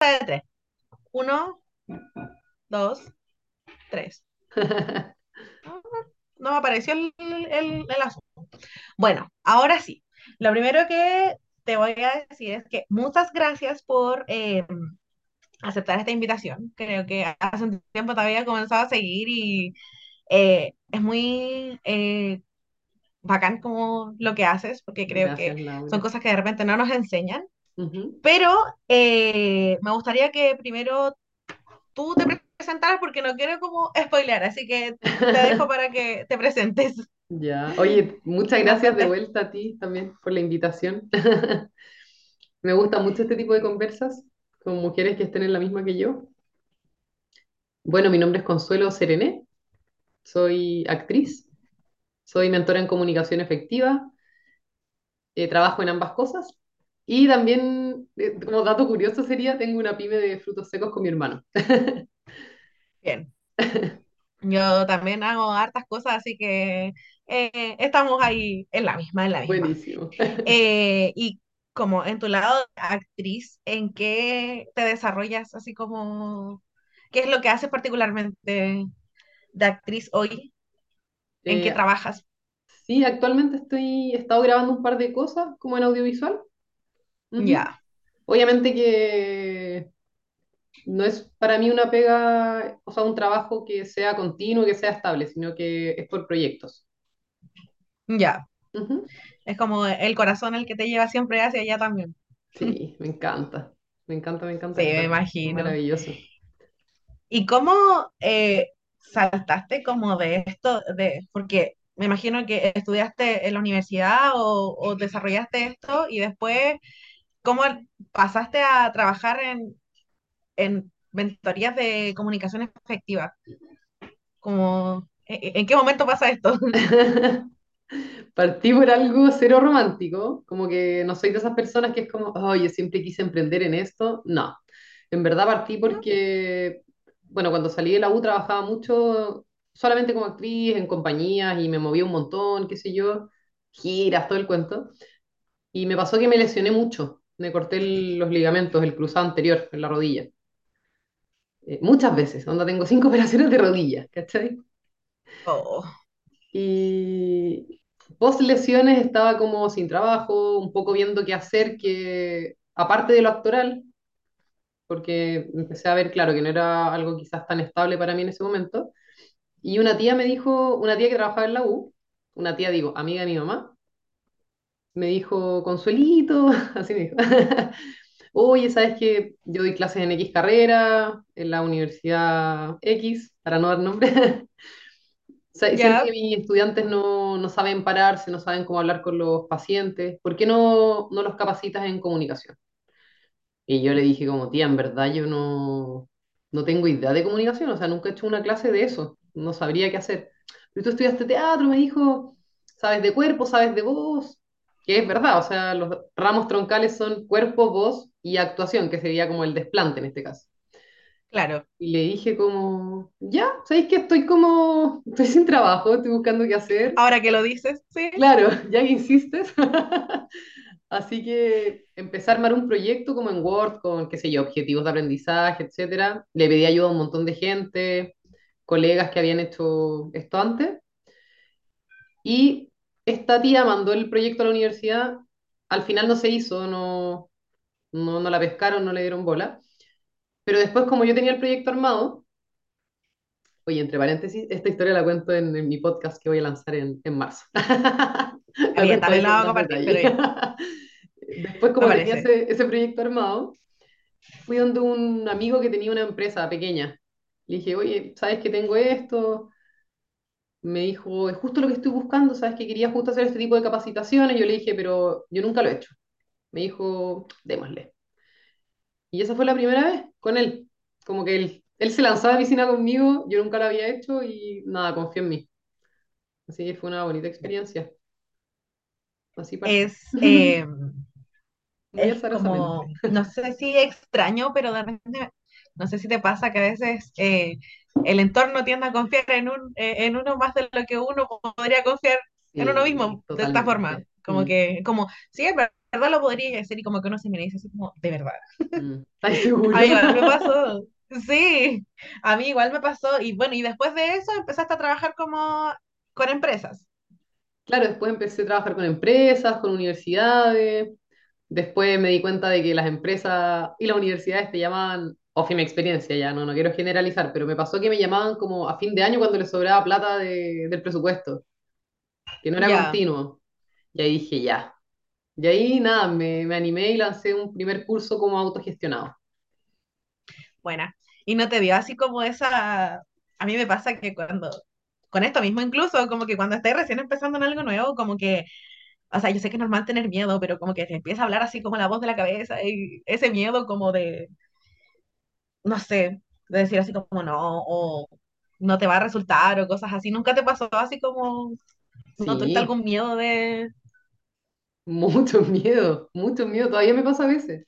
de tres. Uno, dos, tres. No, me apareció el, el, el asunto. Bueno, ahora sí. Lo primero que te voy a decir es que muchas gracias por eh, aceptar esta invitación. Creo que hace un tiempo te había comenzado a seguir y eh, es muy eh, bacán como lo que haces, porque creo que son cosas que de repente no nos enseñan. Pero eh, me gustaría que primero tú te presentaras porque no quiero como spoilear, así que te dejo para que te presentes Ya. Oye, muchas gracias de vuelta a ti también por la invitación. Me gusta mucho este tipo de conversas con mujeres que estén en la misma que yo. Bueno, mi nombre es Consuelo Serené, soy actriz, soy mentora en comunicación efectiva, eh, trabajo en ambas cosas y también, eh, como dato curioso sería, tengo una pyme de frutos secos con mi hermano. Bien, yo también hago hartas cosas, así que eh, estamos ahí en la misma, en la misma. Buenísimo. Eh, y como en tu lado de actriz, ¿en qué te desarrollas así como, qué es lo que haces particularmente de actriz hoy? ¿En qué trabajas? sí, actualmente estoy, he estado grabando un par de cosas como en audiovisual. Ya, Obviamente que no es para mí una pega, o sea, un trabajo que sea continuo, que sea estable, sino que es por proyectos. ya. Es como el corazón el que te lleva siempre hacia allá también. Sí, me encanta. Me encanta, me encanta, Sí, me imagino. maravilloso. ¿Y cómo eh, saltaste como de esto, de, porque me imagino que estudiaste en la universidad o, o desarrollaste esto y después, ¿cómo pasaste a trabajar en, en mentorías de comunicación efectiva? Como, ¿en, en qué momento pasa esto? Partí por algo cero romántico, como que no soy de esas personas que es como, oh, yo siempre quise emprender en esto. No, en verdad partí porque, bueno, cuando salí de la U trabajaba mucho solamente como actriz en compañías y me movía un montón, qué sé yo, giras, todo el cuento. Y me pasó que me lesioné mucho, me corté el- los ligamentos, el cruzado anterior en la rodilla. Eh, muchas veces, onda tengo cinco operaciones de rodilla, ¿cachai? Oh, Y post lesiones estaba como sin trabajo, un poco viendo qué hacer, que aparte de lo actoral, porque empecé a ver, claro, que no era algo quizás tan estable para mí en ese momento. Y una tía me dijo, una tía que trabajaba en la U, una tía, digo, amiga de mi mamá, me dijo, Consuelito, así me dijo, oye, ¿sabes que Yo doy clases en X carrera, en la Universidad X, para no dar nombre. sea, siento que mis estudiantes no, no saben pararse, no saben cómo hablar con los pacientes. ¿Por qué no, no los capacitas en comunicación? Y yo le dije como, tía, en verdad yo no, no tengo idea de comunicación, o sea, nunca he hecho una clase de eso, no sabría qué hacer. Pero tú estudiaste teatro, me dijo, sabes de cuerpo, sabes de voz, que es verdad, o sea, los ramos troncales son cuerpo, voz y actuación, que sería como el desplante en este caso. claro. Y le dije como, ya, ¿sabéis que estoy como, estoy sin trabajo, estoy buscando qué hacer? Ahora que lo dices, sí, Claro, ya que insistes. Así que empecé a armar un proyecto como en Word con, qué sé yo, objetivos de aprendizaje, etcétera. Le pedí ayuda a un montón de gente, colegas que habían hecho esto antes. Y esta tía mandó el proyecto a la universidad. Al final no se hizo, no, no, no la pescaron, no le dieron bola. Pero después, como yo tenía el proyecto armado, Oye, entre paréntesis, esta historia la cuento en, en mi podcast que voy a lanzar en, en marzo. bien, también la compartir, pero Después, como tenía ese proyecto armado, fui donde un amigo que tenía una empresa pequeña. Le dije, oye, ¿sabes que tengo esto? Me dijo, es justo lo que estoy buscando, ¿sabes que quería justo hacer este tipo de capacitaciones? Yo le dije, pero yo nunca lo he hecho. Me dijo, démosle. Y esa fue la primera vez con él. Como que él, él se lanzó a la piscina conmigo, yo nunca lo había hecho y nada, confió en mí. Así que fue una bonita experiencia. Así. Es, eh, es como, no sé si extraño, pero de repente, no sé si te pasa que a veces eh, el entorno tiende a confiar en, un, eh, en uno más de lo que uno podría confiar en uno mismo, de esta forma. totalmente. Como Mm, que, como, sí, es verdad lo podría hacer y como que uno se mira y dice así como, de verdad. mm. ¿Estás seguro? A mí igual me pasó, sí, a mí igual me pasó y bueno, y después de eso empezaste a trabajar como con empresas. Claro, después empecé a trabajar con empresas, con universidades. Después me di cuenta de que las empresas y las universidades te llamaban, o fin, mi experiencia ya, no, no quiero generalizar, pero me pasó que me llamaban como a fin de año cuando les sobraba plata de- del presupuesto, que no era Ya, continuo. Y ahí dije, ya. Y ahí nada, me, me animé y lancé un primer curso como autogestionado. buena. Y no te dio así como esa, a mí me pasa que cuando, con esto mismo incluso, como que cuando estás recién empezando en algo nuevo, como que O sea, yo sé que es normal tener miedo, pero como que te empieza a hablar así como la voz de la cabeza y ese miedo como de, no sé, de decir así como no, o no te va a resultar o cosas así. ¿Nunca te pasó así como, no tuviste Sí, algún miedo de, mucho miedo, mucho miedo, todavía me pasa a veces.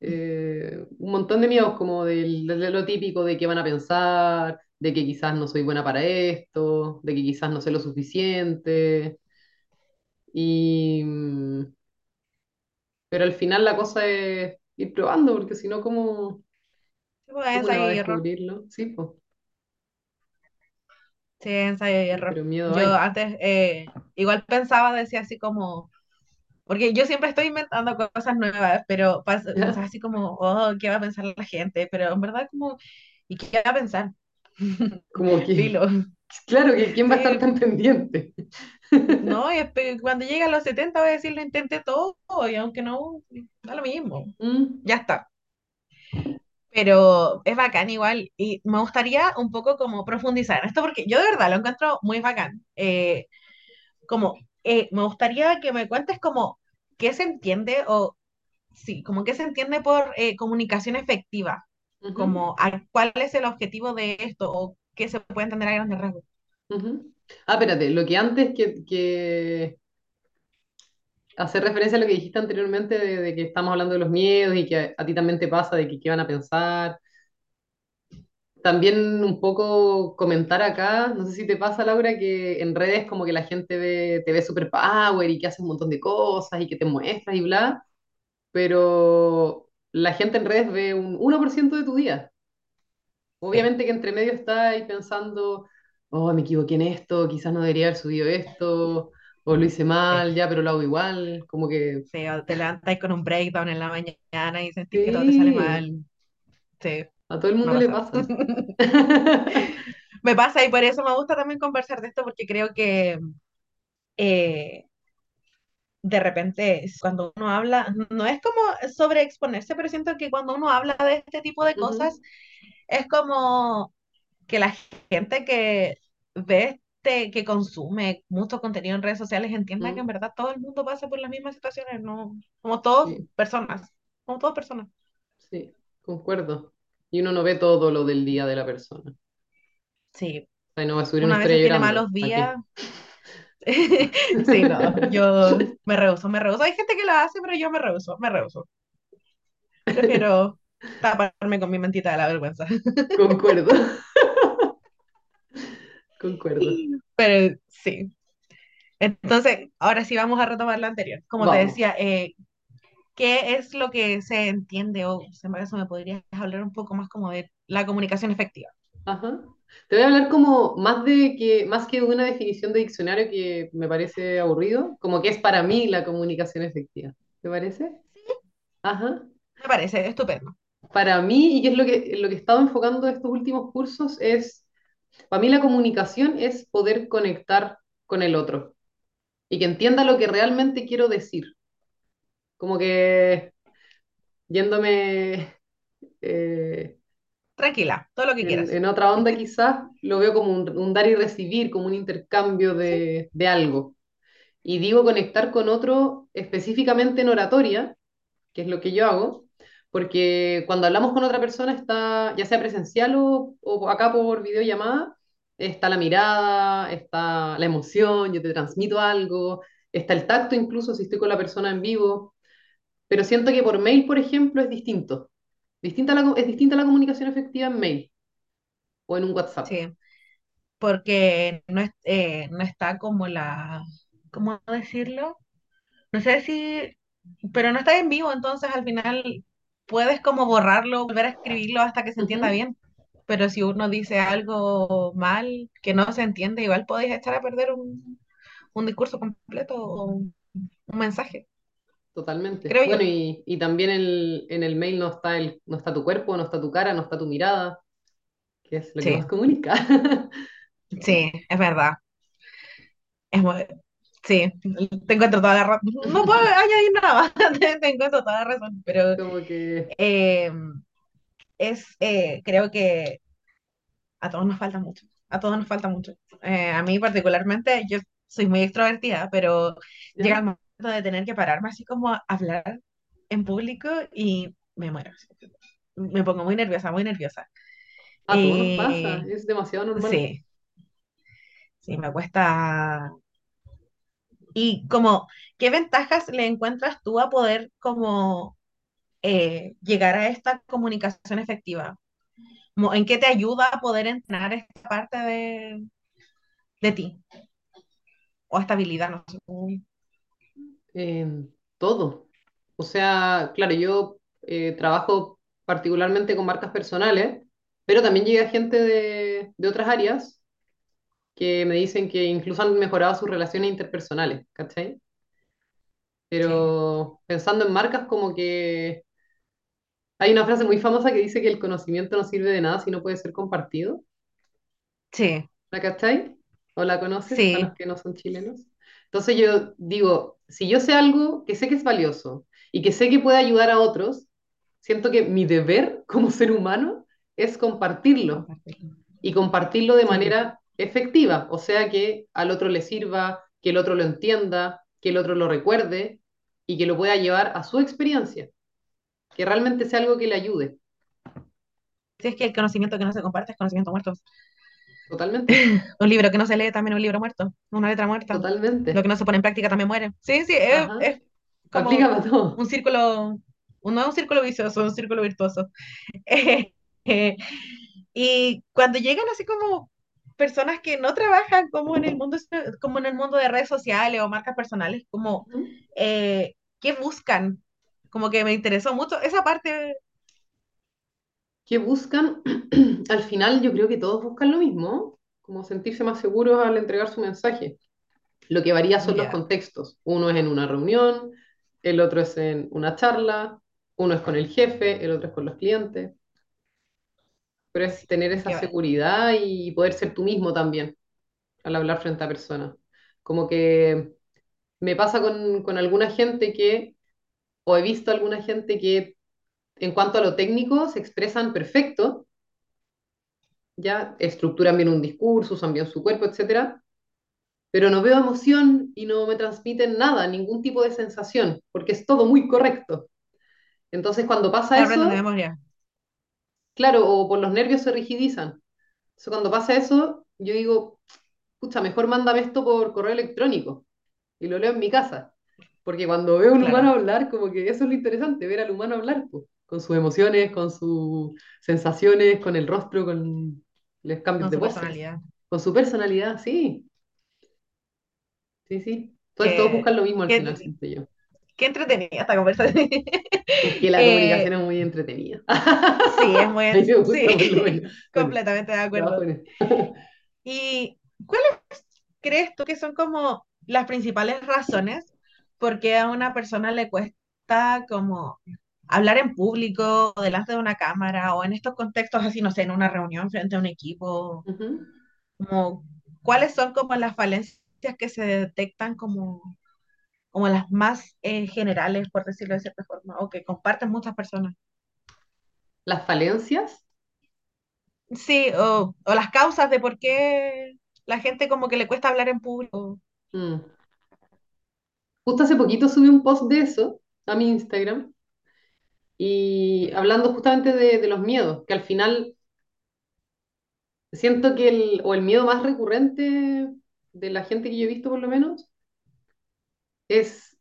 Eh, un montón de miedos como del- de, lo típico de qué van a pensar, de que quizás no soy buena para esto, de que quizás no sé lo suficiente. Y, mm, pero al final la cosa es ir probando, porque si no, ¿cómo, cómo uno ensayo y error? descubrirlo? Sí, pues, Sí, ensayo y error. pero miedo Yo hay. antes eh, igual pensaba, decía así como, porque yo siempre estoy inventando cosas nuevas, pero pas- pensaba ¿Ya? así como, oh, ¿qué va a pensar la gente? Pero en verdad como, ¿y qué va a pensar? Como que, Filo. claro, que quién va a estar tan pendiente. no, y cuando llegue a los 70 voy a decir lo intenté todo y aunque no, da lo mismo, Mm, ya está. Pero es bacán igual y me gustaría un poco como profundizar en esto porque yo de verdad lo encuentro muy bacán. Eh, como eh, me gustaría que me cuentes como qué se entiende o sí, como qué se entiende por eh, comunicación efectiva, como a- cuál es el objetivo de esto o qué se puede entender a grandes rasgos. ujú. Ah, espérate, lo que antes que, que hacer referencia a lo que dijiste anteriormente de, de que estamos hablando de los miedos y que a, a ti también te pasa de que qué van a pensar. También un poco comentar acá, no sé si te pasa, Laura, que en redes como que la gente ve, te ve super power y que haces un montón de cosas y que te muestras y bla, pero la gente en redes ve un uno por ciento de tu día. Obviamente que entre medio está ahí pensando, oh, me equivoqué en esto, quizás no debería haber subido esto, o lo hice sí. mal, ya, pero lo hago igual, como que... Sí, o te levantas con un breakdown en la mañana y sentís que todo te sale Sí, mal. Sí, A todo el mundo le pasado. pasa. Me pasa y por eso me gusta también conversar de esto porque creo que eh, de repente cuando uno habla, no es como sobre exponerse, pero siento que cuando uno habla de este tipo de cosas Ujú, es como que la gente que ve este, que consume mucho contenido en redes sociales entienda que en mm, verdad todo el mundo pasa por las mismas situaciones, no, como todos Sí, personas, como todas personas. sí, concuerdo. Y uno no ve todo lo del día de la persona. Sí, O sea, no va a subir una uno a historia veces tiene malos ¿Para días. Sí, no, yo me rehuso, me rehuso. Hay gente que lo hace, pero yo me rehuso, me rehuso. Prefiero taparme con mi mentita de la vergüenza. Concuerdo, concuerdo. Pero sí. Entonces, ahora sí vamos a retomar lo anterior. Como te decía, eh, ¿qué es lo que se entiende o se me, eso me podrías hablar un poco más como de la comunicación efectiva? Ajá. Te voy a hablar como más de que, más que una definición de diccionario que me parece aburrido, como que es para mí la comunicación efectiva. ¿Te parece? Ajá. Me parece estupendo. Para mí, y que es lo que, lo que he estado enfocando estos últimos cursos, es, para mí la comunicación es poder conectar con el otro y que entienda lo que realmente quiero decir. Como que yéndome eh, Tranquila, todo lo que en, quieras. en otra onda quizás, lo veo como un, un dar y recibir, como un intercambio de algo. Y digo conectar con otro específicamente en oratoria, que es lo que yo hago, porque cuando hablamos con otra persona está, ya sea presencial o, o acá por videollamada, está la mirada, está la emoción, yo te transmito algo, está el tacto incluso si estoy con la persona en vivo, pero siento que por mail, por ejemplo, es distinto. Distinta la, es distinta la comunicación efectiva en mail o en un WhatsApp. sí, porque no, es, eh, no está como la, ¿cómo decirlo? No sé si, pero no está en vivo, entonces al final puedes como borrarlo, volver a escribirlo hasta que se entienda bien. Pero si uno dice algo mal que no se entiende, igual podéis echar a perder un, un discurso completo o un, un mensaje, totalmente. creo Bueno, y, y también el, en el mail no está, el, no está tu cuerpo, no está tu cara, no está tu mirada, que es lo que más comunica. sí, es verdad. Es muy- sí, te encuentro toda la razón. No puedo añadir nada más, te, te encuentro toda la razón, pero Como que, eh, es, eh, creo que a todos nos falta mucho, a todos nos falta mucho. Eh, a mí particularmente, yo soy muy extrovertida, pero llega el momento de tener que pararme así como a hablar en público y me muero. Me pongo muy nerviosa, muy nerviosa. A todos nos pasa, es demasiado normal. sí, sí, me cuesta. Y como, ¿qué ventajas le encuentras tú a poder como eh, llegar a esta comunicación efectiva? ¿En qué te ayuda a poder entrenar esta parte de, de ti? O esta habilidad, no sé. En todo. O sea, claro, yo eh, trabajo particularmente con marcas personales, pero también llega gente de, de otras áreas que me dicen que incluso han mejorado sus relaciones interpersonales, ¿cachai? Sí, Pero pensando en marcas, como que hay una frase muy famosa que dice que el conocimiento no sirve de nada si no puede ser compartido. sí, ¿La cachai? ¿O la conoces para sí, los que no son chilenos? Entonces yo digo, si yo sé algo que sé que es valioso y que sé que puede ayudar a otros, siento que mi deber como ser humano es compartirlo compartirlo. y compartirlo de Sí, manera efectiva, o sea que al otro le sirva, que el otro lo entienda, que el otro lo recuerde y que lo pueda llevar a su experiencia, que realmente sea algo que le ayude, si es que el conocimiento que no se comparte es conocimiento muerto. totalmente, Un libro que no se lee también es un libro muerto, una letra muerta. Lo totalmente. que no se pone en práctica también muere. Sí, sí, es, es aplica como para todo. un círculo, un- no un círculo vicioso, un círculo virtuoso. Eh, y cuando llegan así como personas que no trabajan como en el mundo, como en el mundo de redes sociales o marcas personales, como eh, ¿qué buscan? Como que me interesó mucho esa parte, ¿Qué buscan? Al final yo creo que todos buscan lo mismo, como sentirse más seguros al entregar su mensaje. Lo que varía son los contextos. Uno es en una reunión, el otro es en una charla, uno es con el jefe, el otro es con los clientes, pero es tener esa que- seguridad y poder ser tú mismo también al hablar frente a personas. Como que me pasa con, con alguna gente que, o he visto alguna gente que en cuanto a lo técnico se expresan perfecto, ya estructuran bien un discurso, usan bien su cuerpo, etcétera, pero no veo emoción y no me transmiten nada, ningún tipo de sensación, porque es todo muy correcto. Entonces, cuando pasa de eso, memoria. Claro, o por los nervios se rigidizan. Entonces, cuando pasa eso, yo digo, pucha, mejor mándame esto por correo electrónico y lo leo en mi casa. Porque cuando veo a un humano hablar, como que eso es lo interesante, ver al humano hablar, pues, con sus emociones, con sus sensaciones, con el rostro, con los cambios con de su personalidad. con su personalidad, sí, sí, sí. Entonces todos buscan lo mismo al final, siento yo. Qué entretenida esta conversación. Es que la Eh, comunicación es muy entretenida. sí, es muy, lo sí. Bueno, completamente de acuerdo. ¿Y cuáles crees tú que son como las principales razones por qué a una persona le cuesta como hablar en público, o delante de una cámara, o en estos contextos así, no sé, en una reunión frente a un equipo? Como, ¿cuáles son como las falencias que se detectan como, como las más eh, generales, por decirlo de cierta forma, o que comparten muchas personas? Las falencias. Sí, o, o las causas de por qué la gente como que le cuesta hablar en público. mm. Justo hace poquito subí un post de eso a mi Instagram y hablando justamente de, de los miedos, que al final siento que el, o el miedo más recurrente de la gente que yo he visto por lo menos es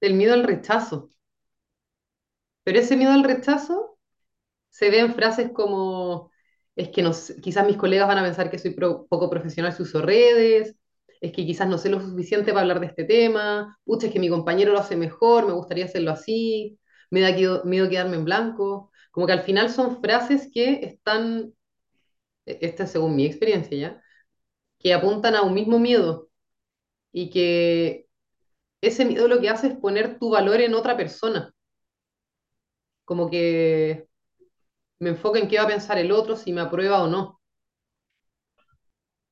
el miedo al rechazo. Pero ese miedo al rechazo se ve en frases como, es que no quizás mis colegas van a pensar que soy poco profesional si uso redes, es que quizás no sé lo suficiente para hablar de este tema, pucha, es que mi compañero lo hace mejor, me gustaría hacerlo así, me da miedo, miedo quedarme en blanco. Como que al final son frases que están, e, esta es según mi experiencia ya, que apuntan a un mismo miedo y que ese miedo lo que hace es poner tu valor en otra persona. Como que me enfoca en qué va a pensar el otro, si me aprueba o no.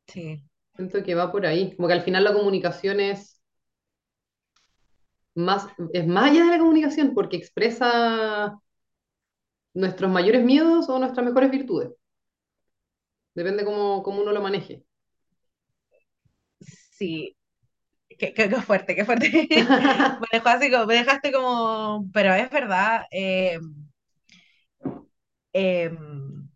Sí, Siento que va por ahí. Como que al final la comunicación es más, es más allá de la comunicación, porque expresa nuestros mayores miedos o nuestras mejores virtudes. Depende cómo, cómo uno lo maneje. sí, qué, qué- qué fuerte, qué fuerte. Me dejó así como, me dejaste como, pero es verdad, eh, em,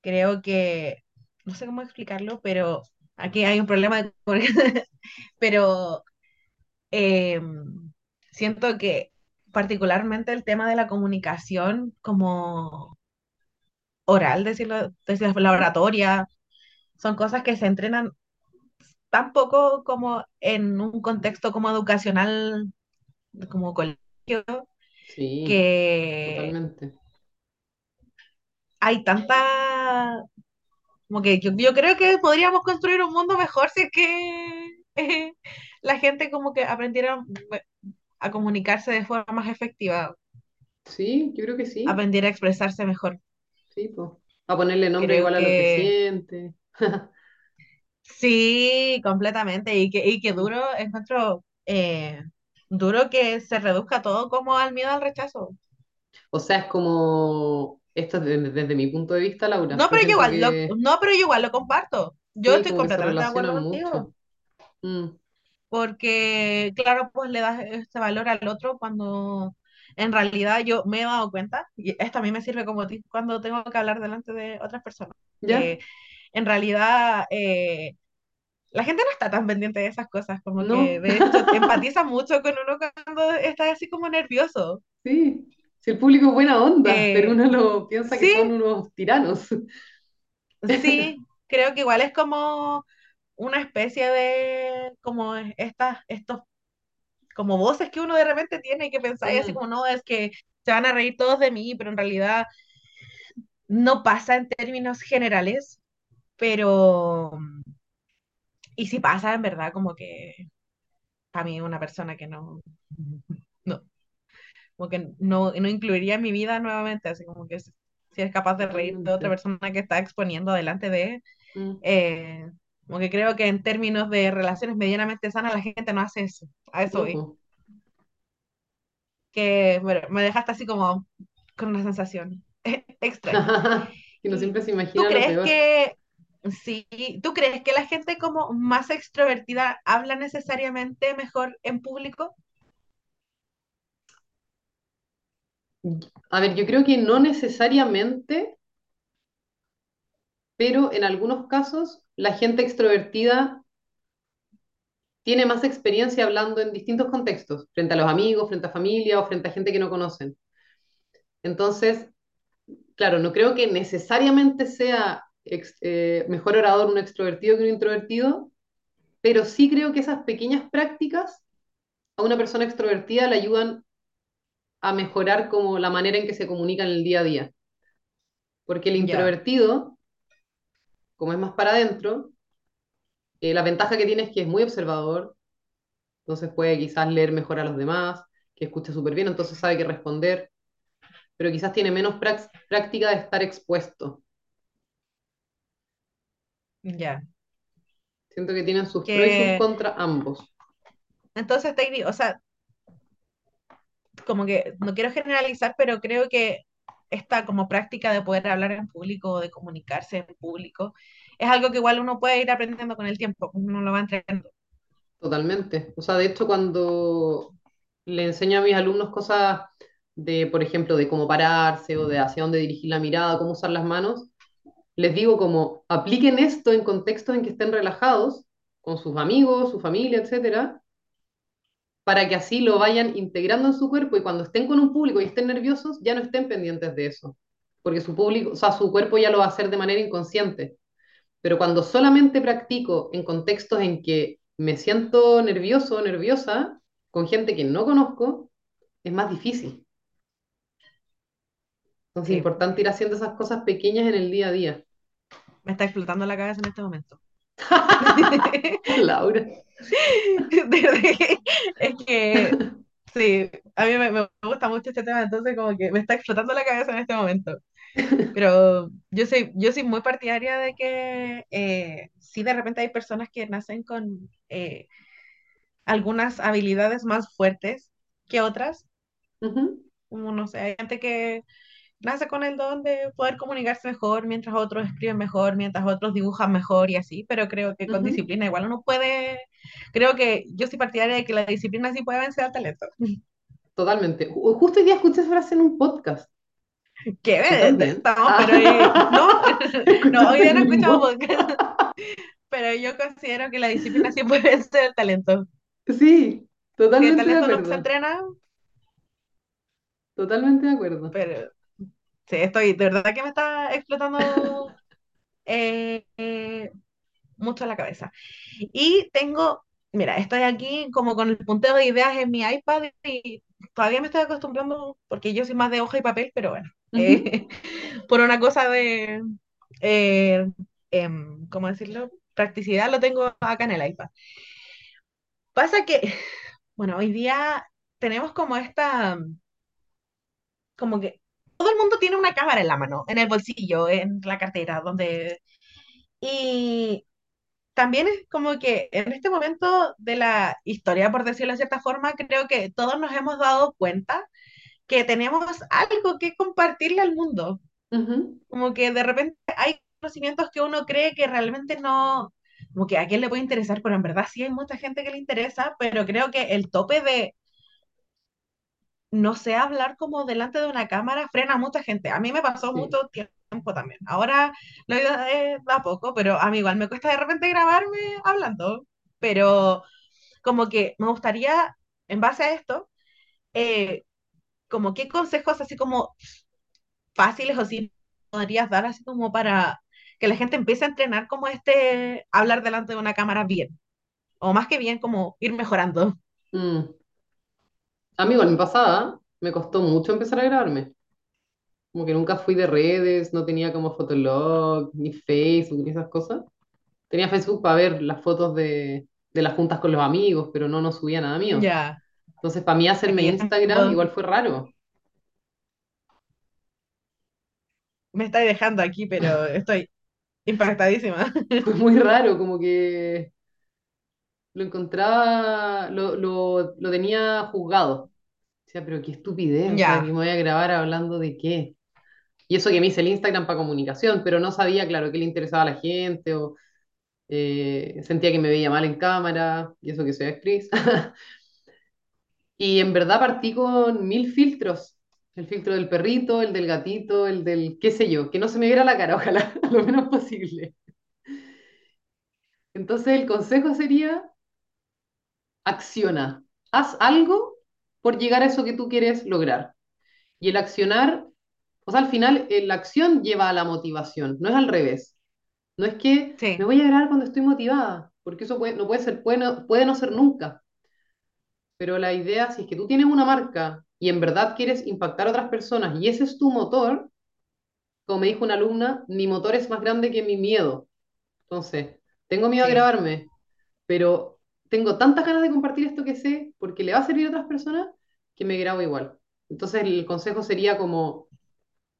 creo que, no sé cómo explicarlo, pero aquí hay un problema de pero em, siento que particularmente el tema de la comunicación como oral, decirlo, desde la oratoria, son cosas que se entrenan tan poco como en un contexto como educacional, como colegio, Sí, que totalmente. hay tanta, como que yo, yo creo que podríamos construir un mundo mejor si es que eh, la gente como que aprendiera a comunicarse de forma más efectiva, Sí, yo creo que sí. aprendiera a expresarse mejor. Sí, pues. A ponerle nombre Creo igual a lo que siente. sí, completamente, y que, y que duro, encuentro eh, duro que se reduzca todo como al miedo al rechazo. O sea, es como, esto es desde, desde mi punto de vista, Laura. No, pero yo igual lo, que no, pero yo igual lo comparto. Yo sí, estoy completamente de acuerdo contigo, mucho. Mm, porque claro, pues le das este valor al otro cuando en realidad yo me he dado cuenta, y esto a mí me sirve como tip cuando tengo que hablar delante de otras personas, ¿Ya? que en realidad eh, la gente no está tan pendiente de esas cosas, como que de hecho empatiza mucho con uno cuando está así como nervioso. sí. Si el público es buena onda, pero Eh, uno lo piensa que son unos tiranos. sí, creo que igual es como una especie de como estas, estos como voces que uno de repente tiene y que pensáis así Mm, como, no, es que se van a reír todos de mí, pero en realidad no pasa en términos generales, pero, y si pasa en verdad, como que para mí una persona que no, no, como que no, no incluiría en mi vida nuevamente, así como que si es capaz de reír de otra persona que está exponiendo delante de, Mm, eh, como que creo que en términos de relaciones medianamente sanas la gente no hace eso, a eso no, voy. Que bueno, me dejaste así como con una sensación extraña. Que uno ¿Y siempre se tú imagina lo crees peor. que, sí, tú crees que la gente como más extrovertida habla necesariamente mejor en público? A ver, yo creo que no necesariamente, pero en algunos casos la gente extrovertida tiene más experiencia hablando en distintos contextos, frente a los amigos, frente a familia o frente a gente que no conocen. Entonces, claro, no creo que necesariamente sea ex- eh, mejor orador un extrovertido que un introvertido, pero sí creo que esas pequeñas prácticas a una persona extrovertida le ayudan a mejorar como la manera en que se comunica en el día a día. Porque el introvertido, como es más para adentro, eh, la ventaja que tiene es que es muy observador, entonces puede quizás leer mejor a los demás, que escucha súper bien, entonces sabe qué responder, pero quizás tiene menos práctica de estar expuesto. Ya. Siento que tienen sus pros y sus Que contras ambos. entonces o sea, como que no quiero generalizar, pero creo que esta como práctica de poder hablar en público o de comunicarse en público es algo que igual uno puede ir aprendiendo con el tiempo, uno lo va entrenando. Totalmente. O sea, de hecho, cuando le enseño a mis alumnos cosas de, por ejemplo, de cómo pararse o de hacia dónde dirigir la mirada, cómo usar las manos, les digo como apliquen esto en contextos en que estén relajados, con sus amigos, su familia, etcétera, para que así lo vayan integrando en su cuerpo y cuando estén con un público y estén nerviosos, ya no estén pendientes de eso, porque su público, o sea, su cuerpo ya lo va a hacer de manera inconsciente. Pero cuando solamente practico en contextos en que me siento nervioso o nerviosa, con gente que no conozco, es más difícil. Entonces es importante ir haciendo esas cosas pequeñas en el día a día. Me está explotando la cabeza en este momento. Laura. Es que, sí, a mí me, me gusta mucho este tema, entonces como que me está explotando la cabeza en este momento. Pero yo soy, yo soy muy partidaria de que eh, sí, de repente hay personas que nacen con eh, algunas habilidades más fuertes que otras. Como no sé, hay gente que nace con el don de poder comunicarse mejor, mientras otros escriben mejor, mientras otros dibujan mejor y así, pero creo que con disciplina igual uno puede, creo que yo soy partidaria de que la disciplina sí puede vencer al talento. Totalmente. Ju- Justo hoy día escuché esa frase en un podcast. También. estamos, pero Ah, no, no, hoy día ¿escuchaste no escuchamos podcast, pero yo considero que la disciplina sí puede vencer el talento. Sí, Si el totalmente de talento no se acuerdo. entrena, Totalmente de acuerdo. pero sí, estoy, de verdad que me está explotando eh, eh, mucho la cabeza. Y tengo, mira, estoy aquí como con el punteo de ideas en mi iPad y todavía me estoy acostumbrando, porque yo soy más de hoja y papel, pero bueno, eh, por una cosa de, em, ¿cómo decirlo? Practicidad lo tengo acá en el iPad. Pasa que, bueno, hoy día tenemos como esta, como que todo el mundo tiene una cámara en la mano, en el bolsillo, en la cartera, donde... Y también es como que en este momento de la historia, por decirlo de cierta forma, creo que todos nos hemos dado cuenta que tenemos algo que compartirle al mundo. Como que de repente hay conocimientos que uno cree que realmente no, como que a quién le puede interesar, pero en verdad sí hay mucha gente que le interesa, pero creo que el tope de no sé hablar como delante de una cámara frena a mucha gente. A mí me pasó Sí. mucho tiempo también. Ahora lo he ido eh, da poco, pero a mí igual me cuesta de repente grabarme hablando. Pero como que me gustaría, en base a esto, eh, como qué consejos así como fáciles o sí podrías dar así como para que la gente empiece a entrenar como este hablar delante de una cámara bien, o más que bien, como ir mejorando. Mm. A mí igual me pasaba, me costó mucho empezar a grabarme. Como que nunca fui de redes, no tenía como Fotolog, ni Facebook, ni esas cosas. Tenía Facebook para ver las fotos de, de las juntas con los amigos, pero no, no subía nada mío. Ya, Entonces, para mí hacerme aquí Instagram igual fue raro. me estáis dejando aquí, pero estoy impactadísima. Fue muy raro, como que lo encontraba, lo, lo, lo tenía juzgado. O sea, pero qué estupidez, o sea, que me Ya, voy a grabar hablando de qué. Y eso que me hice el Instagram para comunicación, pero no sabía, claro, qué le interesaba a la gente, o eh, sentía que me veía mal en cámara, y eso que soy actriz. Y en verdad partí con mil filtros. El filtro del perrito, el del gatito, el del qué sé yo, que no se me viera la cara, ojalá, lo menos posible. Entonces el consejo sería, acciona, haz algo por llegar a eso que tú quieres lograr. Y el accionar, o sea, al final eh, la acción lleva a la motivación, no es al revés. No es que me sí, voy a grabar cuando estoy motivada, porque eso puede- no puede ser, puede no, puede no ser nunca. Pero la idea, si es que tú tienes una marca y en verdad quieres impactar a otras personas y ese es tu motor, como me dijo una alumna, mi motor es más grande que mi miedo. Entonces, tengo miedo a sí, grabarme, pero tengo tantas ganas de compartir esto que sé porque le va a servir a otras personas que me grabo igual. Entonces, el consejo sería como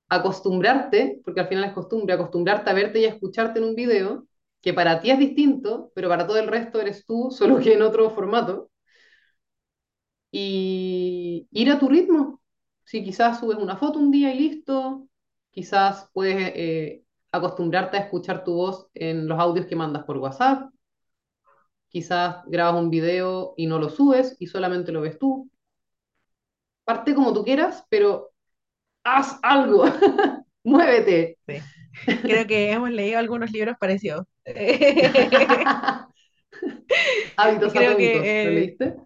acostumbrarte, porque al final es costumbre, acostumbrarte a verte y a escucharte en un video que para ti es distinto, pero para todo el resto eres tú, solo que en otro formato y ir a tu ritmo. Si quizás subes una foto un día y listo, quizás puedes eh, acostumbrarte a escuchar tu voz en los audios que mandas por WhatsApp, quizás grabas un video y no lo subes y solamente lo ves tú. Parte como tú quieras, pero haz algo, muévete. sí. Creo que hemos leído algunos libros parecidos. Hábitos Creo atómicos, ¿lo que eh, leíste?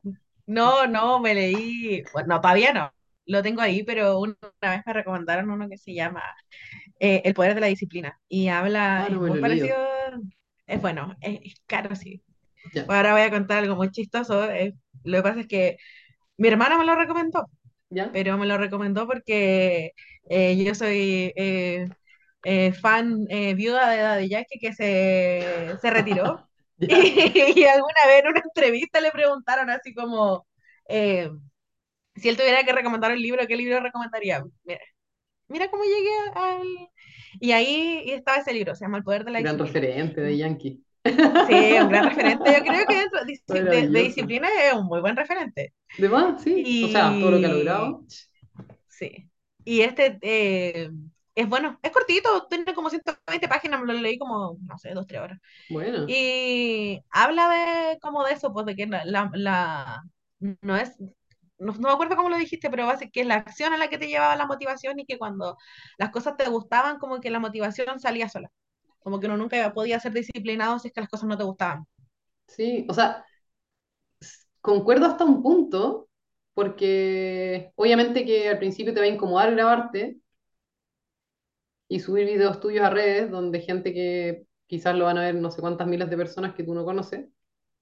no, no, me leí, bueno, no, todavía no. lo tengo ahí, pero una vez me recomendaron uno que se llama eh, El poder de la disciplina y habla, Ah, no es muy parecido, es bueno, es, es caro, sí. Ahora voy a contar algo muy chistoso. eh, lo que pasa es que mi hermana me lo recomendó, ya. pero me lo recomendó porque eh, yo soy eh, eh, fan viuda de Daddy Yankee que se, se retiró. Y, alguna vez en una entrevista le preguntaron así como si él tuviera que recomendar un libro, ¿qué libro recomendaría? Mira, mira cómo llegué al... Y ahí estaba ese libro, se llama El poder de la Gran referente de Yankee. Sí, un gran referente. Yo creo que dentro de, disciplina es un muy buen referente. ¿De más? Sí. O sea, todo lo que ha logrado. sí. Y este eh, es bueno, es cortito, tiene como 120 páginas, me lo leí como, no sé, dos, tres horas. Bueno, Y habla de como de eso, pues de que la, la, la- no es, no, no me acuerdo cómo lo dijiste, pero básicamente que es la acción a la que te llevaba la motivación y que cuando las cosas te gustaban, como que la motivación salía sola. Como que uno nunca podía ser disciplinado si es que las cosas no te gustaban. sí. O sea, concuerdo hasta un punto, porque obviamente que al principio te va a incomodar grabarte y subir videos tuyos a redes donde gente que quizás lo van a ver no sé cuántas miles de personas que tú no conoces.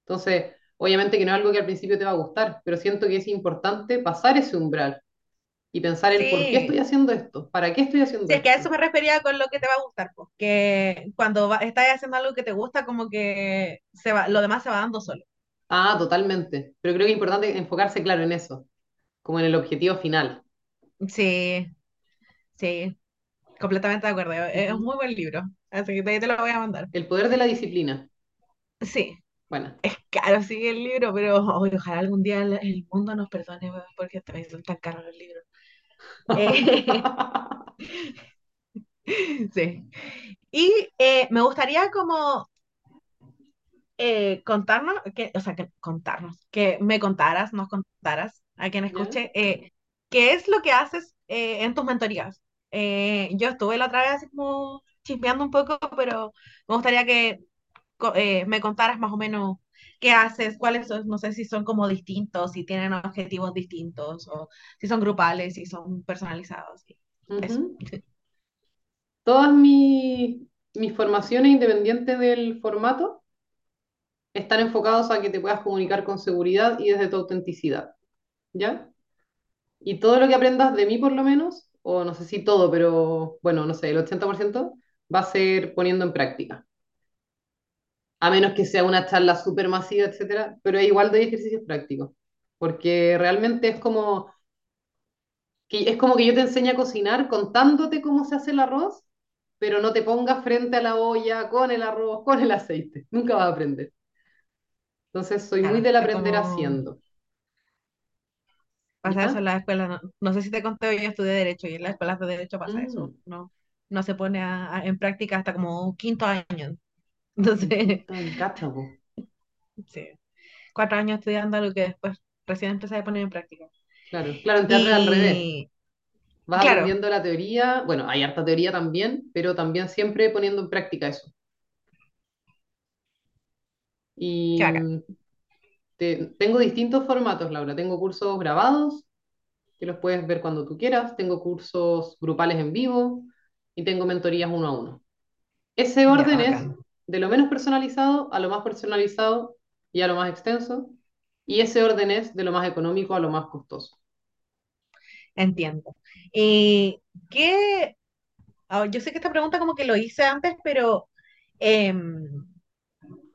Entonces, obviamente que no es algo que al principio te va a gustar, pero siento que es importante pasar ese umbral y pensar el por qué estoy haciendo esto, para qué estoy haciendo sí, es que a esto. eso me refería con lo que te va a gustar, pues, que cuando va- estás haciendo algo que te gusta, como que se va, lo demás se va dando solo. Ah, totalmente. Pero creo que es importante enfocarse, claro, en eso, como en el objetivo final. Sí, sí, completamente de acuerdo. Es un muy buen libro, así que ahí te lo voy a mandar. El poder de la disciplina. Sí, Bueno. es caro, sí, el libro, pero oye, ojalá algún día el, el mundo nos perdone porque también son tan caros los libros. Eh, sí. Y eh, me gustaría como eh, contarnos, que, o sea, que contarnos, que me contaras, nos contaras a quien escuche, eh, qué es lo que haces eh, en tus mentorías. Yo estuve la otra vez así como chismeando un poco, pero me gustaría que me contaras más o menos qué haces, cuáles son, no sé si son como distintos, si tienen objetivos distintos, o si son grupales, si son personalizados. Eso. Ujú. Todas mis, mis formaciones independientes del formato están enfocados a que te puedas comunicar con seguridad y desde tu autenticidad. ¿Ya? Y todo lo que aprendas de mí, por lo menos, o no sé si todo, pero bueno, no sé, el 80% va a ser poniendo en práctica. A menos que sea una charla súper masiva, etcétera, pero igual doy ejercicios prácticos. Porque realmente es como que, es como que yo te enseño a cocinar contándote cómo se hace el arroz, pero no te pongas frente a la olla con el arroz, con el aceite. Nunca vas a aprender. Entonces, soy muy Claro, del es aprender como haciendo. pasa eso en la escuela. No, no sé si te conté, yo estudié Derecho y en las escuelas de Derecho pasa eso. Mm, No, no se pone a- a- en práctica hasta como quinto año. Entonces, sí, cuatro años estudiando algo que después recién empecé a poner en práctica. Claro, claro, en teatro es al revés. Y Vas claro, aprendiendo la teoría, bueno, hay harta teoría también, pero también siempre poniendo en práctica eso. Y te- tengo distintos formatos, Laura. Tengo cursos grabados, que los puedes ver cuando tú quieras. Tengo cursos grupales en vivo y tengo mentorías uno a uno. Ese Ya, orden es. De lo menos personalizado a lo más personalizado y a lo más extenso. Y ese orden es de lo más económico a lo más costoso. Entiendo. Y qué, ah, yo sé que esta pregunta como que lo hice antes, pero em,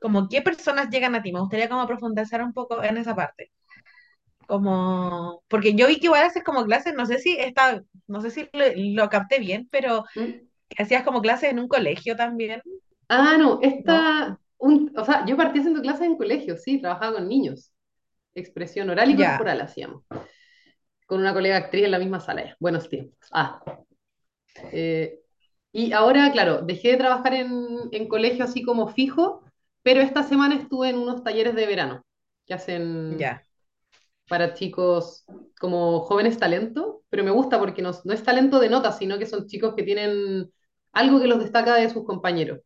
como qué personas llegan a ti. Me gustaría como profundizar un poco en esa parte. Como, porque yo vi que igual haces como clases, no sé si está, no sé si lo, lo capté bien, pero ¿Mm? hacías como clases en un colegio también, Ah, no, esta, un, o sea, yo partí haciendo clases en colegio, sí, trabajaba con niños. Expresión oral y Ya, corporal hacíamos, con una colega actriz en la misma sala. ya. Buenos tiempos. Ah, eh, y ahora, claro, dejé de trabajar en, en colegio así como fijo, pero esta semana estuve en unos talleres de verano que hacen ya, para chicos como jóvenes talento, pero me gusta porque no, no es talento de notas, sino que son chicos que tienen algo que los destaca de sus compañeros,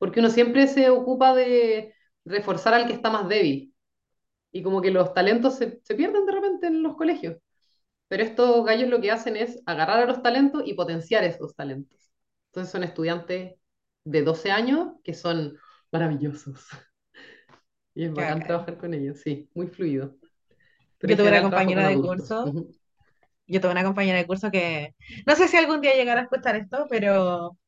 porque uno siempre se ocupa de reforzar al que está más débil y como que los talentos se, se pierden de repente en los colegios. pero estos gallos lo que hacen es agarrar a los talentos y potenciar esos talentos. Entonces son estudiantes de 12 años que son maravillosos. Y es bacán trabajar con ellos, sí, muy fluido. Pero Yo tuve una compañera de curso, yo tuve una compañera de curso que, no sé si algún día llegará a escuchar esto, pero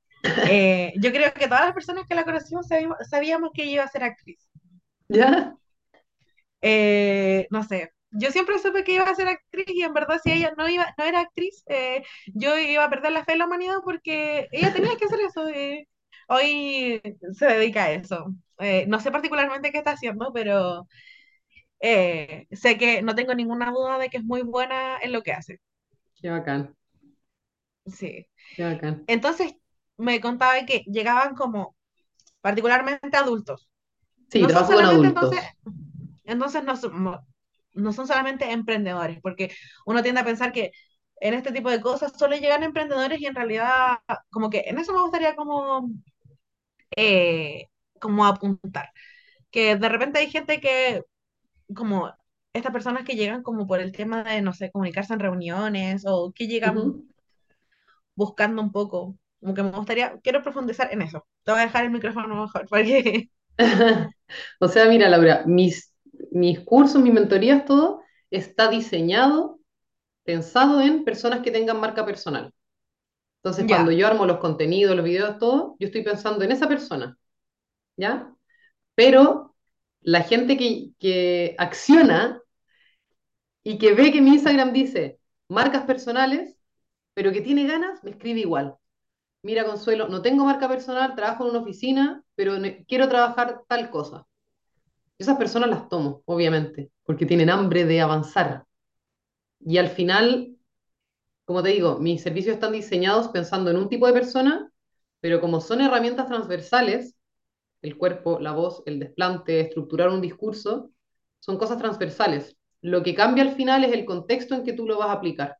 eh, yo creo que todas las personas que la conocimos sabíamos, sabíamos que ella iba a ser actriz. ¿Ya? Eh, no sé, yo siempre supe que iba a ser actriz y en verdad si ella no iba, no era actriz, eh, yo iba a perder la fe en la humanidad porque ella tenía que hacer eso. eh. Hoy se dedica a eso. Eh, no sé particularmente qué está haciendo, pero sé que no tengo ninguna duda de que es muy buena en lo que hace. Qué bacán, Sí. qué bacán. Entonces me contaba que llegaban como particularmente adultos. Sí, No son solamente entonces, adultos. entonces no son, no son solamente emprendedores, porque uno tiende a pensar que en este tipo de cosas solo llegan emprendedores y en realidad como que en eso me gustaría como, eh, como apuntar, que de repente hay gente que como estas personas que llegan como por el tema de, no sé, comunicarse en reuniones o que llegan buscando un poco, como que me gustaría, quiero profundizar en eso. Te voy a dejar el micrófono mejor, porque O sea, mira, Laura, mis, mis cursos, mis mentorías, todo está diseñado, pensado en personas que tengan marca personal. Entonces, cuando yo armo los contenidos, los videos, todo, yo estoy pensando en esa persona, ¿ya? Pero la gente que, que acciona y que ve que mi Instagram dice marcas personales, pero que tiene ganas, me escribe igual. Mira, Consuelo, no tengo marca personal, trabajo en una oficina, pero quiero trabajar tal cosa. Esas personas las tomo, obviamente, porque tienen hambre de avanzar. Y al final, como te digo, mis servicios están diseñados pensando en un tipo de persona, pero como son herramientas transversales, el cuerpo, la voz, el desplante, estructurar un discurso, son cosas transversales. Lo que cambia al final es el contexto en que tú lo vas a aplicar.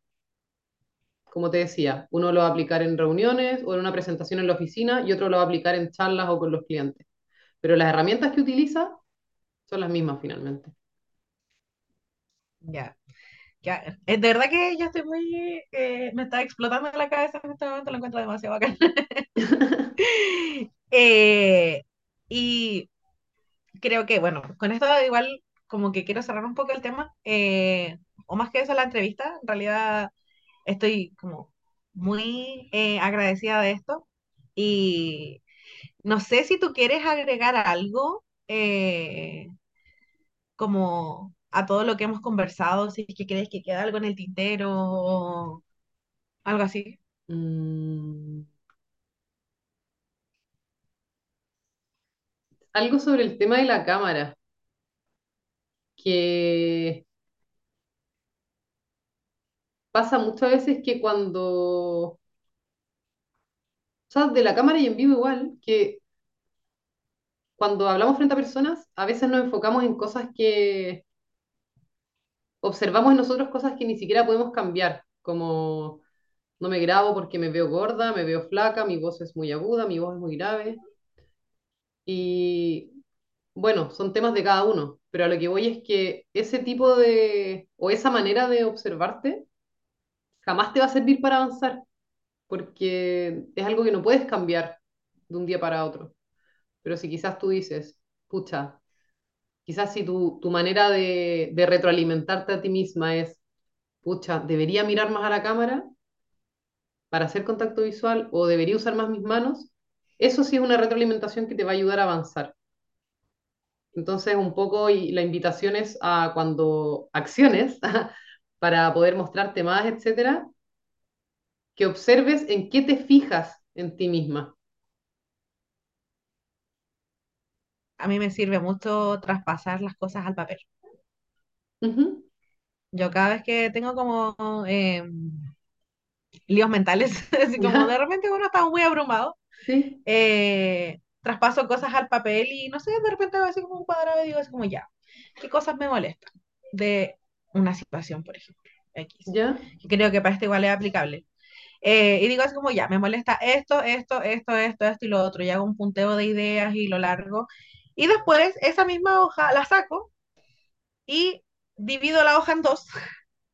Como te decía, uno lo va a aplicar en reuniones o en una presentación en la oficina y otro lo va a aplicar en charlas o con los clientes. Pero las herramientas que utiliza son las mismas finalmente. ya. Ya, es de verdad que yo estoy muy, eh, me está explotando la cabeza en este momento, lo encuentro demasiado bacán. Eh, y creo que, bueno, con esto igual como que quiero cerrar un poco el tema, eh, o más que eso la entrevista, en realidad estoy como muy eh, agradecida de esto y no sé si tú quieres agregar algo eh, como a todo lo que hemos conversado, si es que crees que queda algo en el tintero o algo así. Mm, algo sobre el tema de la cámara, que pasa muchas veces que cuando, o sea, de la cámara y en vivo igual, que cuando hablamos frente a personas, a veces nos enfocamos en cosas que observamos en nosotros, cosas que ni siquiera podemos cambiar, como no me grabo porque me veo gorda, me veo flaca, mi voz es muy aguda, mi voz es muy grave. Y bueno, son temas de cada uno, pero a lo que voy es que ese tipo de, o esa manera de observarte, jamás te va a servir para avanzar, porque es algo que no puedes cambiar de un día para otro. Pero si quizás tú dices, pucha, quizás si tu, tu manera de, retroalimentarte a ti misma es, pucha, debería mirar más a la cámara para hacer contacto visual o debería usar más mis manos, eso sí es una retroalimentación que te va a ayudar a avanzar. Entonces, un poco y la invitación es a cuando acciones para poder mostrarte más, etcétera, que observes en qué te fijas en ti misma. A mí me sirve mucho traspasar las cosas al papel. Yo cada vez que tengo como eh, líos mentales, así como de repente uno está muy abrumado, Sí, eh, traspaso cosas al papel y no sé, de repente veo así como un cuadrado y digo así como ya, ¿qué cosas me molestan de una situación, por ejemplo? X. ya, Que creo que para esto igual es aplicable. Eh, y digo así como ya, me molesta esto, esto, esto, esto, esto y lo otro, y hago un punteo de ideas y lo largo. Y después esa misma hoja la saco y divido la hoja en dos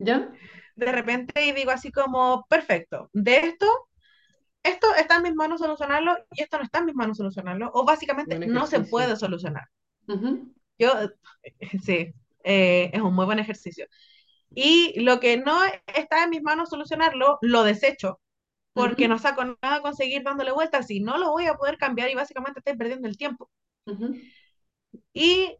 ya, de repente y digo así como, perfecto, de esto, esto está en mis manos solucionarlo y esto no está en mis manos solucionarlo, o básicamente no se puede solucionar. Ujú, Yo, sí, eh, es un muy buen ejercicio. Y lo que no está en mis manos solucionarlo, lo desecho, porque no saco nada a conseguir dándole vueltas y no lo voy a poder cambiar y básicamente estoy perdiendo el tiempo. Y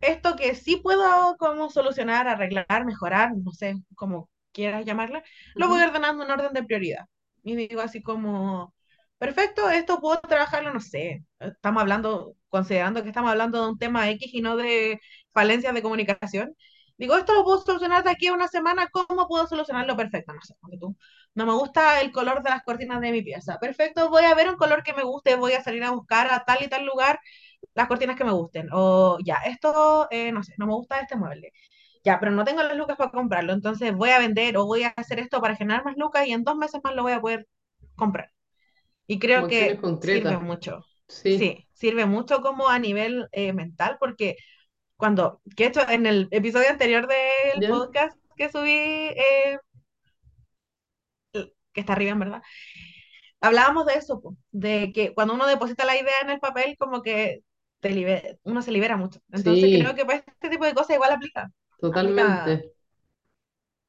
esto que sí puedo como solucionar, arreglar, mejorar, no sé, como quieras llamarla, lo voy ordenando en orden de prioridad. Y digo así como, perfecto, esto puedo trabajarlo, no sé, estamos hablando, considerando que estamos hablando de un tema X y no de falencias de comunicación. Digo, esto lo puedo solucionar de aquí a una semana, ¿cómo puedo solucionarlo? Perfecto, no sé, porque tú, no me gusta el color de las cortinas de mi pieza. Perfecto, voy a ver un color que me guste, voy a salir a buscar a tal y tal lugar las cortinas que me gusten. O ya, esto, eh, no sé, no me gusta este mueble. Ya, pero no tengo las lucas para comprarlo, entonces voy a vender o voy a hacer esto para generar más lucas y en dos meses más lo voy a poder comprar. Y creo que sirve mucho. Sí, Sí, sirve mucho como a nivel eh, mental, porque cuando, que hecho en el episodio anterior del ¿ya? podcast que subí, eh, que está arriba en verdad, hablábamos de eso, de que cuando uno deposita la idea en el papel, como que te libera, uno se libera mucho. Entonces creo que para este tipo de cosas igual aplica, aplica totalmente.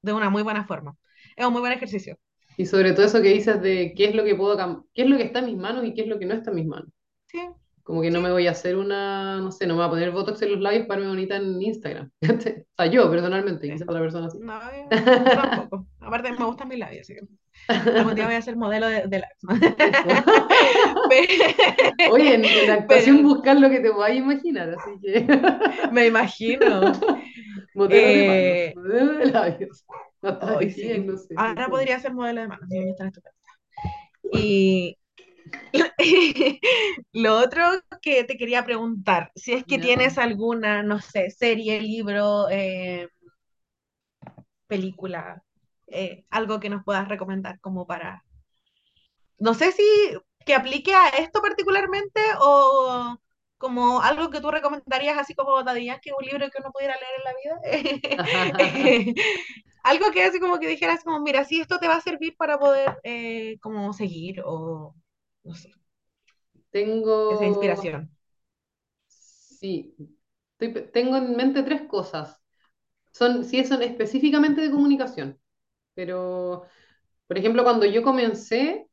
de una muy buena forma. Es un muy buen ejercicio. Y sobre todo eso que dices de qué es lo que puedo qué es lo que está en mis manos y qué es lo que no está en mis manos. Sí, Como que no me voy a hacer una, no sé, no me voy a poner botox en los labios para verme bonita en Instagram. O sea, yo personalmente, sí. quizás otra persona sí. No, yo, tampoco. Aparte me gustan mis labios, así que algún día voy a ser modelo de, de labios. Oye, en, en actuación Pero, buscar lo que te puedas imaginar, así que me imagino. modelo de manos, Eh, modelo de labios. Ay, sí. no sé, Ahora podría ser modelo de estupendas. Y lo otro que te quería preguntar, si es que tienes alguna, no sé, serie, libro, eh, película, eh, algo que nos puedas recomendar como para, no sé si que aplique a esto particularmente o como algo que tú recomendarías así como Daddy Yankee, un libro que uno pudiera leer en la vida. Algo que así como que dijeras como, mira, si esto te va a servir para poder eh, como seguir o no sé, esa Tengo, inspiración. sí, estoy tengo en mente tres cosas. Son, sí, son específicamente de comunicación, pero, por ejemplo, cuando yo comencé,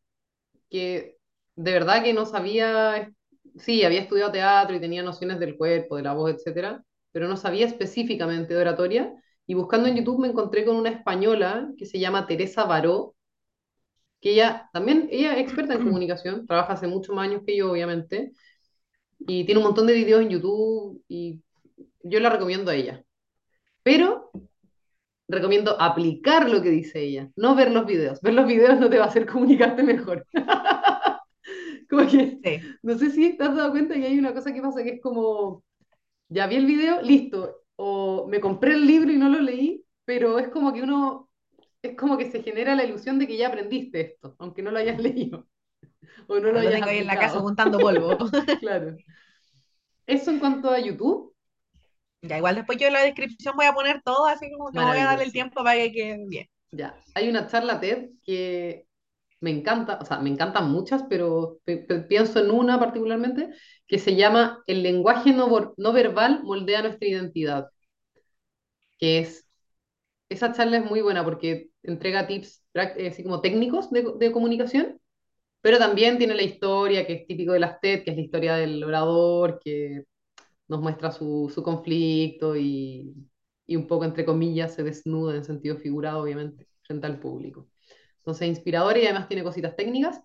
que de verdad que no sabía, sí, había estudiado teatro y tenía nociones del cuerpo, de la voz, etcétera, pero no sabía específicamente de oratoria. Y buscando en YouTube me encontré con una española que se llama Teresa Baró, que ella también, ella es experta en comunicación, trabaja hace muchos más años que yo, obviamente, y tiene un montón de videos en YouTube y yo la recomiendo a ella. Pero recomiendo aplicar lo que dice ella, no ver los videos. Ver los videos no te va a hacer comunicarte mejor. Como que, Sí, no sé si te has dado cuenta que hay una cosa que pasa que es como, ya vi el video, listo, o me compré el libro y no lo leí, pero es como que uno, es como que se genera la ilusión de que ya aprendiste esto, aunque no lo hayas leído o no lo lo hayas tengo ahí en la casa juntando polvo. Claro. Eso en cuanto a YouTube, Ya, igual después yo en la descripción voy a poner todo, así como me voy a darle el tiempo para que quede bien. Ya, hay una charla TED que me encanta, o sea, me encantan muchas, pero pe- pe- pienso en una particularmente que se llama El lenguaje no, no verbal moldea nuestra identidad, que es, esa charla es muy buena porque entrega tips eh, así como técnicos de, de comunicación, pero también tiene la historia que es típico de las TED, que es la historia del orador, que nos muestra su, su conflicto y, y un poco, entre comillas, se desnuda en sentido figurado, obviamente, frente al público. Entonces, inspirador y además tiene cositas técnicas.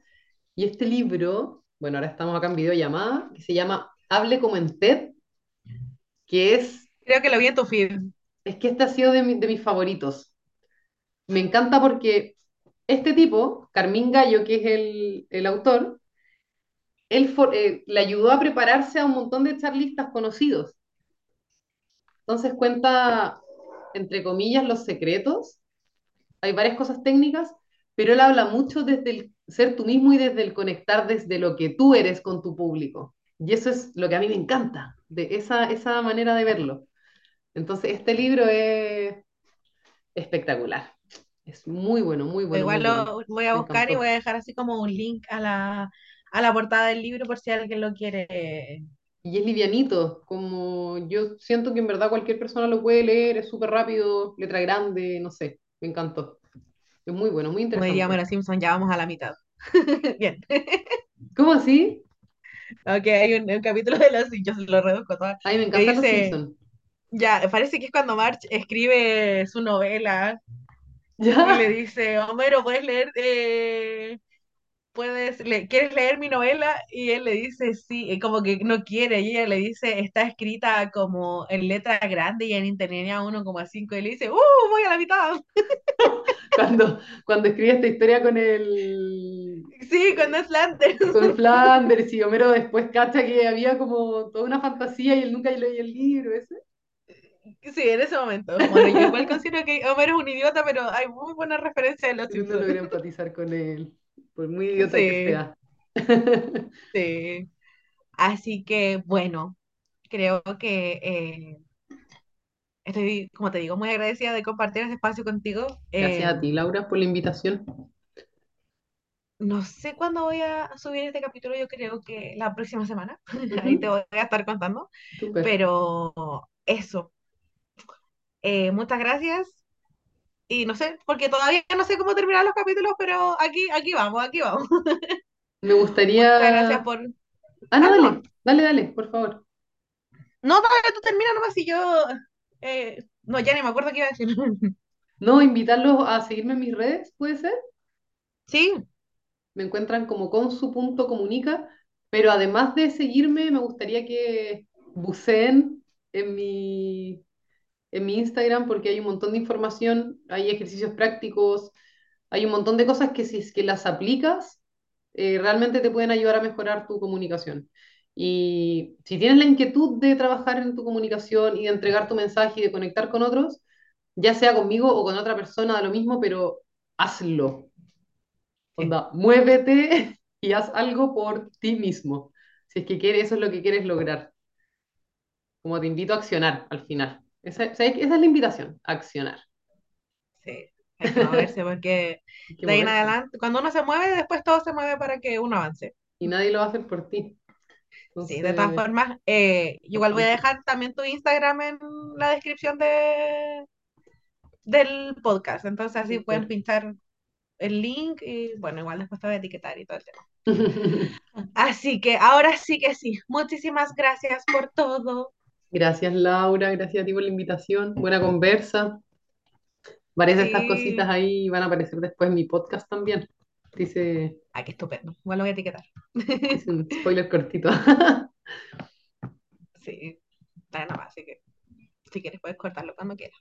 Y este libro, bueno, ahora estamos acá en videollamada, que se llama Hable como en TED, que es, Creo que lo vi en tu feed. es que este ha sido de, mi- de mis favoritos. Me encanta porque este tipo, Carmín Gallo, que es el, el autor, él for- eh, le ayudó a prepararse a un montón de charlistas conocidos. Entonces cuenta, entre comillas, los secretos. Hay varias cosas técnicas, pero él habla mucho desde el ser tú mismo y desde el conectar desde lo que tú eres con tu público. Y eso es lo que a mí me encanta, de esa, esa manera de verlo. Entonces, este libro es espectacular, Es muy bueno, muy bueno, muy Igual bueno. lo voy a buscar y voy a dejar así como un link a la, a la portada del libro por si alguien lo quiere. Y es livianito, como yo siento que en verdad cualquier persona lo puede leer, es súper rápido, letra grande, no sé, me encantó. Es muy bueno, muy Como diría interesante. Homero Simpson, ya vamos a la mitad. Bien. ¿Cómo así? Ok, hay un, un capítulo de los, yo se lo reduzco todo, A mí me los dice, Simpsons. ya, parece que es cuando Marge escribe su novela y le dice, Homero, ¿puedes leer, eh, puedes, le- ¿quieres leer mi novela? Y él le dice, sí, y como que no quiere, y ella le dice, está escrita como en letra grande y en internet a 1,5, y le dice, ¡uh, voy a la mitad! Cuando, cuando escribí esta historia con el, Sí, con Flanders. con Flanders y Homero después cacha que había como toda una fantasía y él nunca leía el libro ese. Sí, en ese momento. Bueno, yo igual considero que Homero es un idiota, pero hay muy buena referencia de los Uno Simpsons. logra empatizar con él, por muy idiota que sea. sí. Así que, bueno, creo que eh, estoy, como te digo, muy agradecida de compartir este espacio contigo. Gracias Eh, a ti, Laura, por la invitación. no sé cuándo voy a subir este capítulo, yo creo que la próxima semana. Ahí te voy a estar contando. Pero eso, eh, muchas gracias. Y no sé, porque todavía no sé cómo terminar los capítulos, pero aquí, aquí vamos, aquí vamos. Me Muchas gracias gustaría... por... Ah, no, dale, dale, dale, por favor. No, dale, tú termina nomás y yo... eh, no, ya ni me acuerdo qué iba a decir. No, invitarlos a seguirme en mis redes, ¿puede ser? Sí, Me encuentran como consu.comunica, pero además de seguirme, me gustaría que buceen en mi, en mi Instagram porque hay un montón de información, hay ejercicios prácticos, hay un montón de cosas que si es que las aplicas, eh, realmente te pueden ayudar a mejorar tu comunicación. Y si tienes la inquietud de trabajar en tu comunicación y de entregar tu mensaje y de conectar con otros, ya sea conmigo o con otra persona, da lo mismo, pero hazlo. Onda, muévete y haz algo por ti mismo. Si es que quieres, eso es lo que quieres lograr. Como te invito a accionar al final. Esa, esa es la invitación, a accionar. sí. Hay que moverse porque que de ahí en adelante, cuando uno se mueve, después todo se mueve para que uno avance. Y nadie lo va a hacer por ti. Sí, de todas formas, eh, igual voy a dejar también tu Instagram en la descripción de, del podcast. Entonces así pueden pinchar el link y bueno, igual después te voy a etiquetar y todo el tema. Así que ahora sí que sí. Muchísimas gracias por todo. Gracias, Laura. Gracias a ti por la invitación. Buena conversa. Varias de estas cositas ahí van a aparecer después en mi podcast también. Dice, Ay, qué estupendo. Igual lo voy a etiquetar. dice un spoiler cortito. Sí, está nada más, así que si quieres puedes cortarlo cuando quieras.